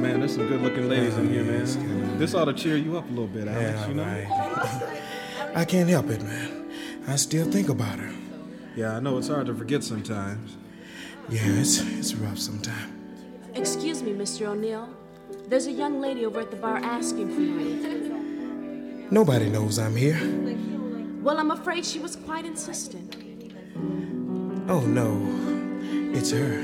man, there's some good looking ladies in here, man. This ought to cheer you up a little bit, Alex, Yeah, you know? right. I can't help it, man. I still think about her. Yeah, I know it's hard to forget sometimes. Yeah, it's it's rough sometimes. Excuse me, Mr. O'Neill. There's a young lady over at the bar asking for you. Nobody knows I'm here. Well, I'm afraid she was quite insistent. Oh no, it's her.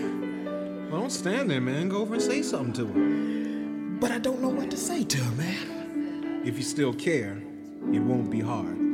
Well, don't stand there, man. Go over and say something to her. But I don't know what to say to her, man. If you still care, it won't be hard.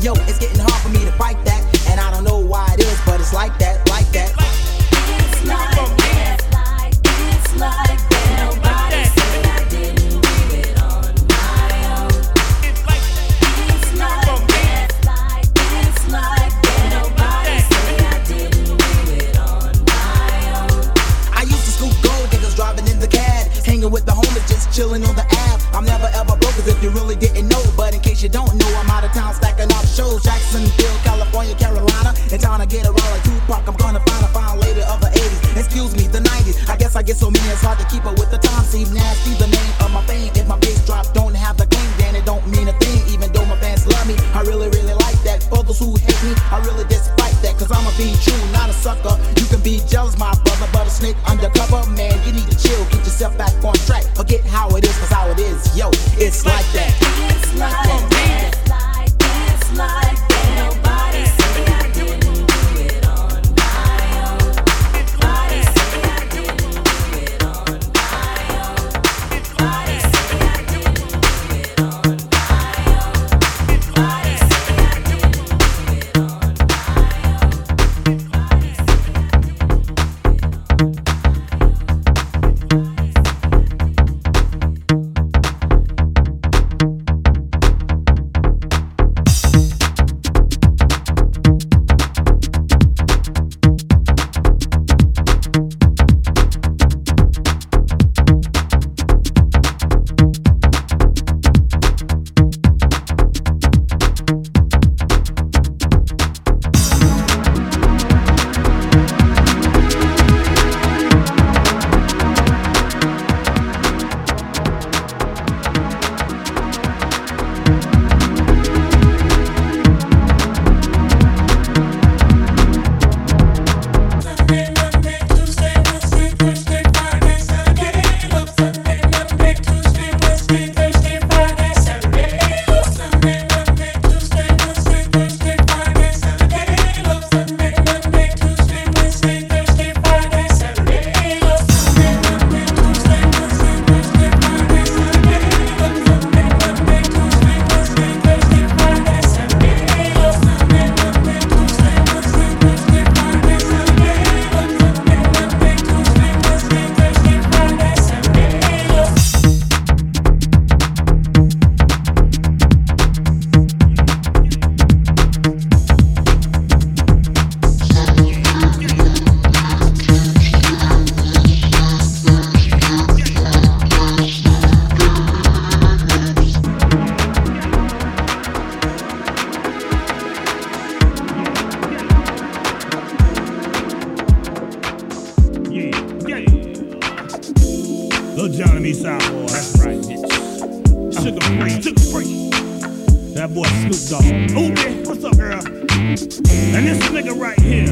Yo, it's getting hard for me to fight that, Lil Jon and East Side Boy. That's right, bitch. Sugar free, sugar free. That boy Snoop Dogg. Ooh, what's up, girl? And this nigga right here.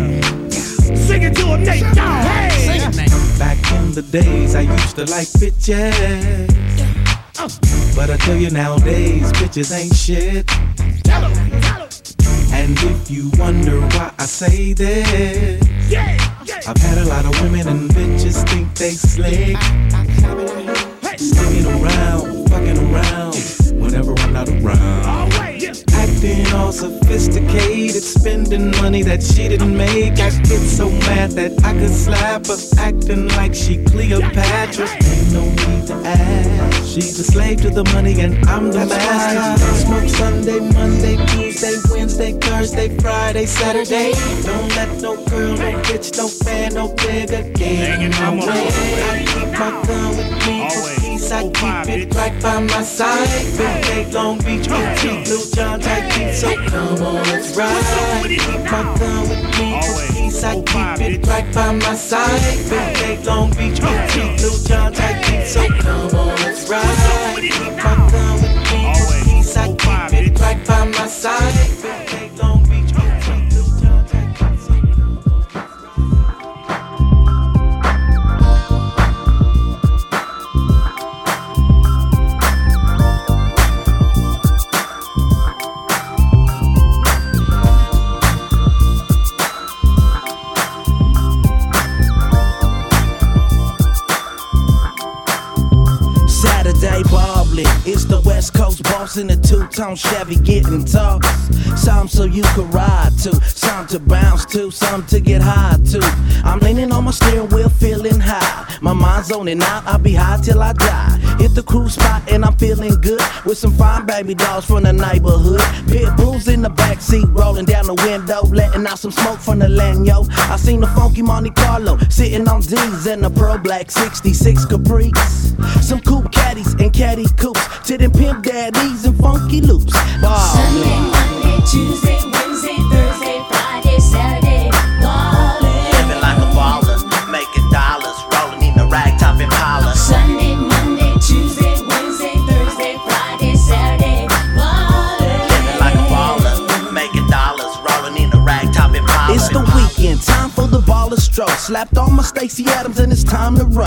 Sing it to him, Nate Dogg. Hey! Back in the days, I used to like bitches. But I tell you nowadays, bitches ain't shit. Tell him, tell him. And if you wonder why I say this, Yeah, yeah. I've had a lot of women and bitches think they slick. Hey, Sticking around, whenever I'm not around. all right, yeah. Acting all sophisticated, spending money that she didn't make. I get so mad that I could slap her, acting like she Cleopatra. Ain't no need to ask. She's a slave to the money, and I'm the master. Smoke Sunday, Monday, Tuesday, Wednesday, Thursday, Friday, Saturday. Don't let no girl, no bitch, no fan, no nigga get in my way. I keep my gun with I keep it right by my side. Big Bay, Long Beach, OT, Blue John, tight beat. So come on, let's ride. Keep my gun with me for peace. I keep it right by my side. Big Bay, Long Beach, OT, Blue John, tight beat. So come on, let's ride. Keep my gun with me for peace. I keep it right by my side. Two-tone Chevy getting tossed. Some so you could ride to, some to bounce to, some to get high to. I'm leaning on my steering wheel, feeling high. My mind's zoning out, I'll be high till I die. Hit the cruise spot and I'm feeling good with some fine baby dolls from the neighborhood. Pit bulls in the backseat, rolling down the window, letting out some smoke from the Lanyo. I seen the funky Monte Carlo sitting on D's and a Pro Black 66 Caprice. Some coupe caddies and caddy coupes to them pimp daddies and funky loops. Sunday, Ballin'. Monday, Tuesday, Slapped on my Stacy Adams and it's time to roll.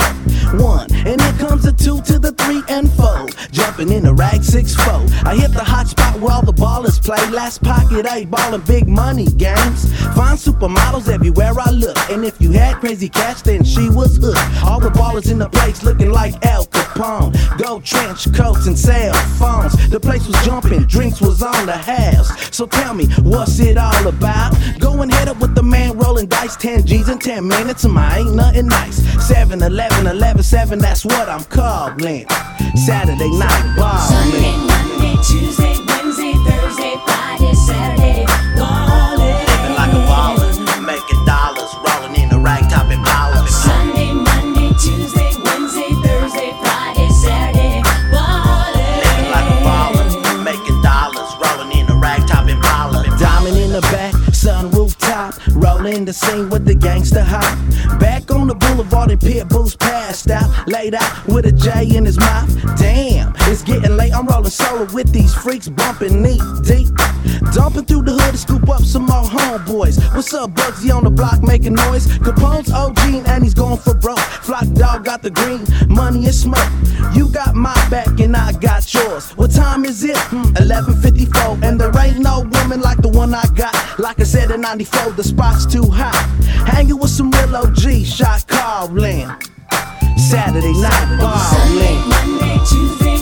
One, and here comes the two to the three and four. Jumping in the rag six four. I hit the hot spot where all the ballers play. Last pocket, eight ballin' big money games. Find supermodels everywhere I look. And if you had crazy cash, then she was hooked. All the ballers in the place looking like Al Capone. Gold trench coats and cell phones. The place was jumping, drinks was on the house. So tell me, what's it all about? Go head up with the man rolling dice. 10 G's in 10 minutes, and my ain't nothing nice. 7 11 11 7, that's what I'm calling. Saturday night Sunday. Monday, Tuesday, rolling the scene with the gangster hop. Back on the boulevard and pit bulls passed out, laid out with a J in his mouth. Damn, it's getting late. I'm rolling solo with these freaks, bumping knee deep, dumping through the hood to scoop up some more homeboys. What's up, Bugsy on the block making noise? Capone's OG and he's going for broke. Flock dog got the green, money and smoke. You got my back and I got yours. What time is it? Hmm, 11:54, and there ain't no woman like the one I got. Like I said in '94, the spot's too hot. Hanging with some real OG, shot calling. Saturday night ballin'. Monday, Tuesday,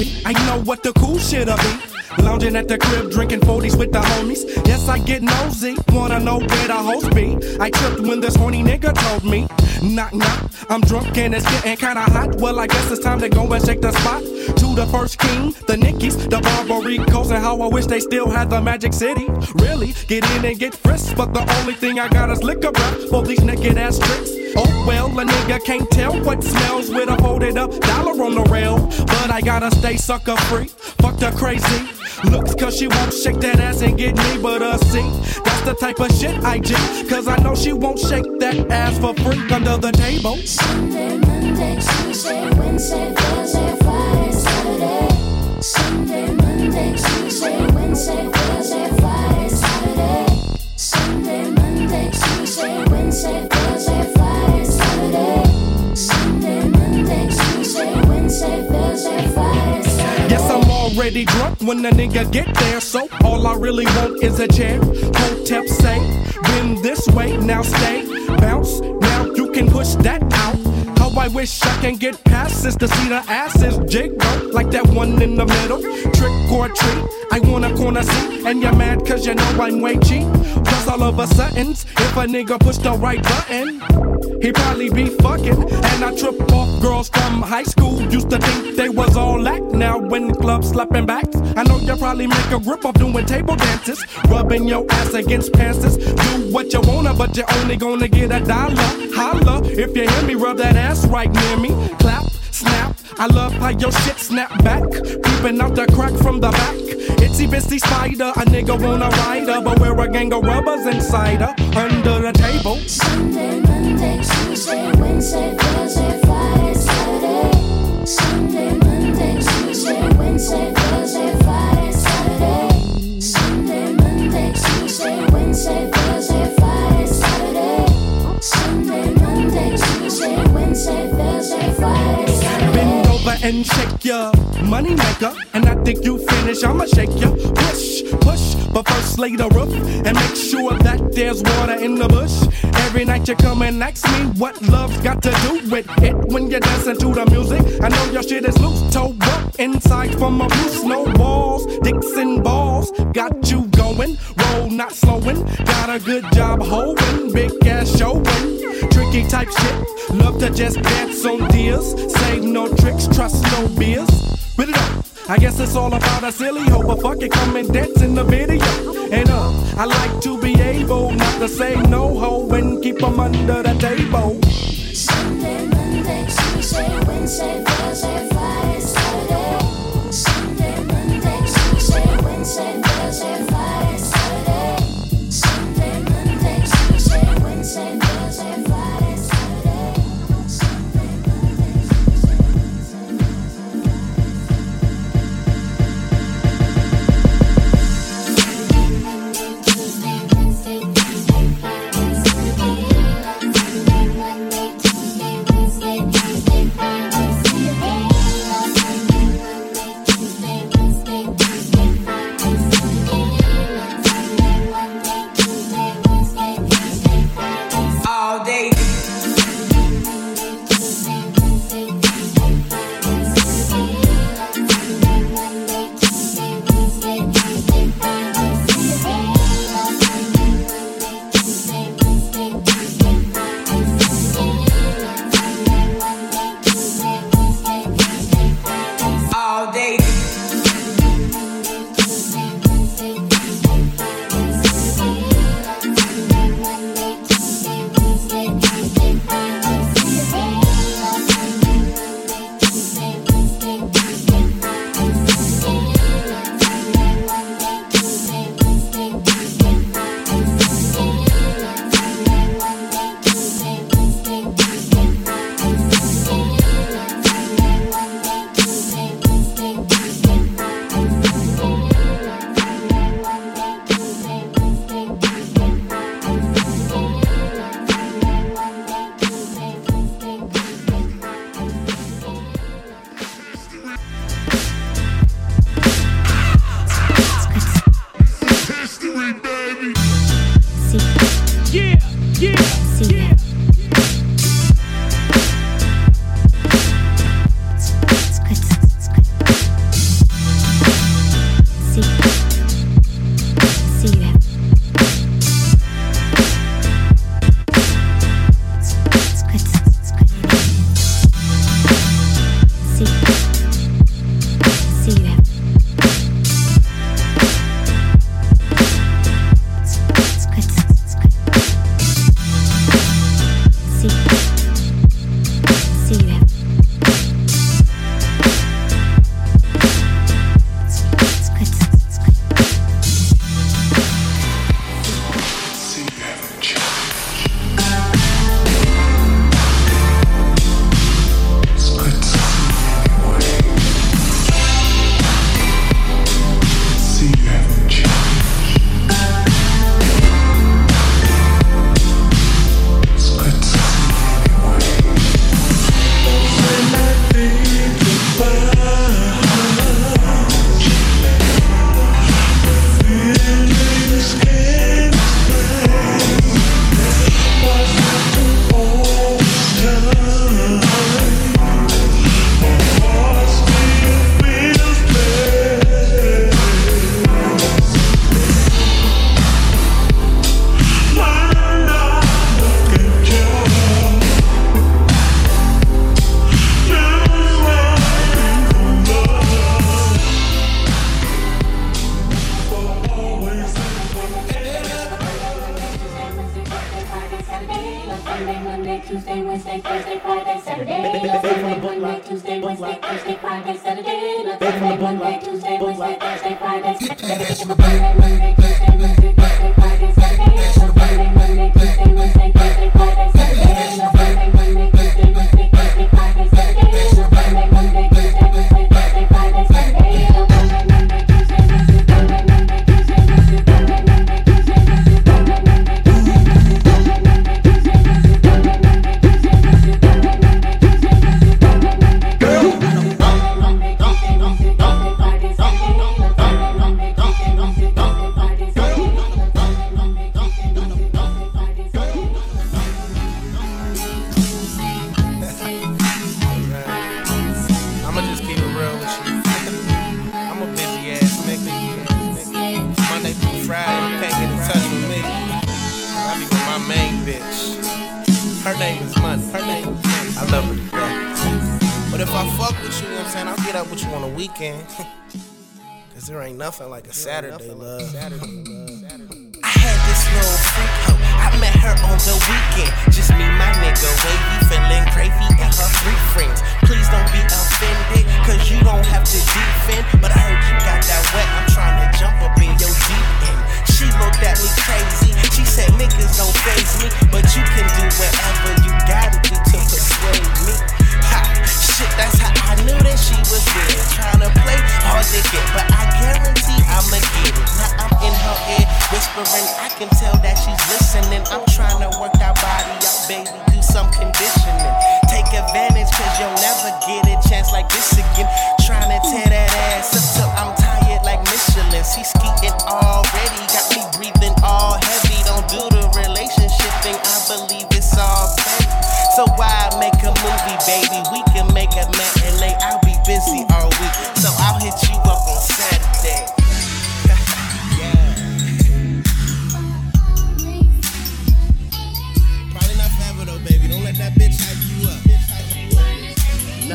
Movie, I know what the cool shit'll be. Lounging at the crib, drinking 40s with the homies. Yes, I get nosy, wanna know where the host be. I tripped when this horny nigga told me. Knock, knock, I'm drunk and it's getting kinda hot. Well, I guess it's time to go and shake the spot. To the first king, the Nickies, the Barbaricos, and how I wish they still had the Magic City. Really, get in and get frisked, but the only thing I got is liquor breath for these naked ass tricks. Oh well, a nigga can't tell what smells with a folded up dollar on the rail. But I gotta stay sucker free. Fuck the crazy. Looks cause she won't shake that ass and get me, but uh see, that's the type of shit I do. Cause I know she won't shake that ass for free under the table. Sunday, Monday, Tuesday, Wednesday, Thursday, Friday, Saturday. Sunday, Monday, Tuesday, Wednesday, Thursday, Friday, Saturday. Sunday, Monday, Tuesday, Wednesday, Thursday, Friday, already drunk when the nigga get there, so all I really want is a chair. Hotep say, been this way, now stay, bounce, now you can push that out. I wish I can get past to see the asses jiggle like that one in the middle. Trick or treat, I want a corner seat, and you're mad cause you know I'm way cheap. Plus, all of a sudden, if a nigga push the right button, he probably be fucking. And I trip off girls from high school. Used to think they was all act. Now when the club slapping backs, I know you probably make a grip off doing table dances. Rubbing your ass against pants. Do what you wanna, but you're only gonna get a dollar. Holla, if you hear me, rub that ass right near me. Clap, snap. I love how your shit snap back. Peeping out the crack from the back. Itsy bitsy spider, a nigga wanna ride her, but wear a gang of rubbers inside her. Under the table. Sunday, Monday, Tuesday, Wednesday, Thursday, Friday, Saturday. Sunday, Monday, Tuesday, Wednesday, and shake ya. money maker. And I think you finish, I'ma shake ya. Push, push, but first lay the roof and make sure that there's water in the bush. Every night you come and ask me what love's got to do with it when you're dancing to the music. I know your shit is loose, toe up inside from abuse. No walls, dicks and balls, got you Roll not slowing, got a good job holding, big ass showing. Tricky type shit, love to just dance on deals. Save no tricks, trust no beers. Spit it up. I guess it's all about a silly hoe, but fuck it, come and dance in the video. And uh, I like to be able not to say no ho and keep 'em under the table. Fuck with you, you know what I'm saying? I'll get up with you on the weekend. Cause there ain't nothing like a Saturday love. saturday I had this little freak hoe. I met her on the weekend. Just me, my nigga, wavy, feeling gravy, and her three friends. Please don't be offended, cause you don't have to defend. But I heard you got that wet. I'm trying to jump up in your deep end. She looked at me crazy. She said, niggas don't phase me, but you can do whatever you gotta do to persuade me. Ha, shit, that's how I knew that she was real. Trying to play hard to get, but I guarantee I'ma get it. Now I'm in her ear, whispering, I can tell that she's listening. I'm trying to work that body out, baby, do some conditioning. Take advantage, cause you'll never get a chance like this again. Trying to tear that ass up till I'm tired like Michelin. She skeeting already, got me breathing all heavy. Don't do the relationship thing, I believe it's all petty. So why baby? We can make a man I'll be busy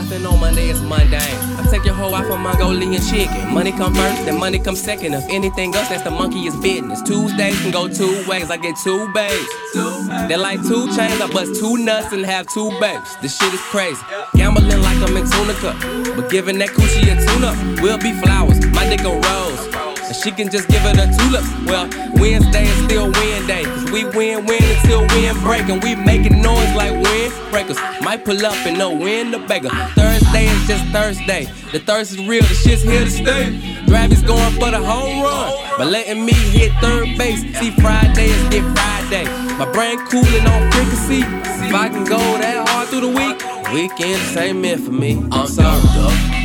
Nothing on Monday is mundane. I take your hoe out for Mongolian chicken. Money come first, then money come second. If anything else, that's the monkey's business. Tuesdays can go two ways. I get two babes. They're like two chains. I bust two nuts and have two babes. This shit is crazy. Gambling like I'm in Tunica. But giving that coochie a tune up will be flowers. My dick a rose. And she can just give it a tulip. Well, Wednesday is still win day. Cause we win, win until wind break. And we making noise like wind breakers. Might pull up and know when to beggar. Thursday is just Thursday. The thirst is real, the shit's here to stay. Dravy's going for the home run. But letting me hit third base. See, Friday is get Friday. My brain cooling on frequency. If I can go that hard through the week, weekend the same meant for me. I'm sorry.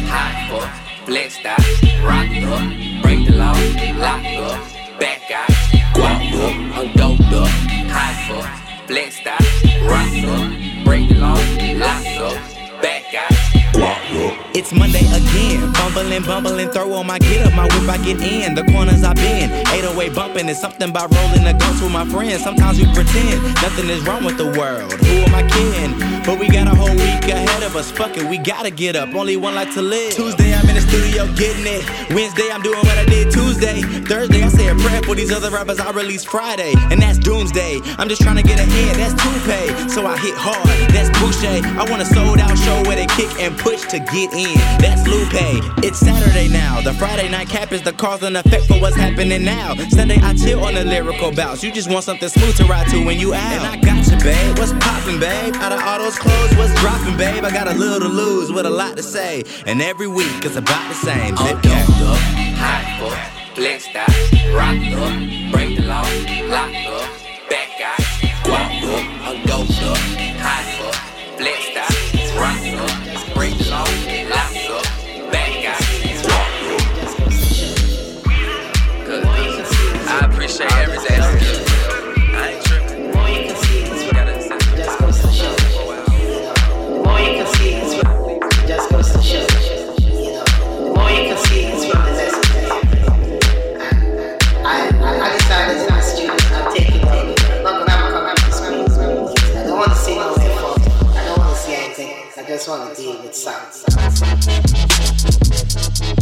hot for, flexed out, rocked up, break the law, locked up, back out, guap up, I'm doped up, hot for, flexed out, rocked up, break the law, locked up, back out, up. It's Monday again. Bumbling, bumbling, throw on my get up, my whip, I get in. The corners I've been. 808 bumping is something about rolling the guns with my friends. Sometimes we pretend nothing is wrong with the world. Who am I kidding? But we got a whole week ahead of us. Fuck it, we gotta get up. Only one life to live. Tuesday, I'm in the studio getting it. Wednesday, I'm doing what I did Tuesday. Thursday, I say a prayer for these other rappers I release Friday. And that's Doomsday. I'm just trying to get ahead. That's Toupee. So I hit hard. That's Boucher. I want a sold out show where they kick and push to get in. That's Lupe. It's Saturday now. The Friday night cap is the cause and effect for what's happening now. Sunday I chill on the lyrical bounce. You just want something smooth to ride to when you out. And I got you, babe. What's poppin', babe? Out of all those clothes, what's dropping, babe? I got a little to lose with a lot to say. And every week it's about the same. Zip doped cap. up, hot for, flexed out, rocked up, break the law, locked up, To deal with.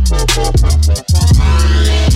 Yeah.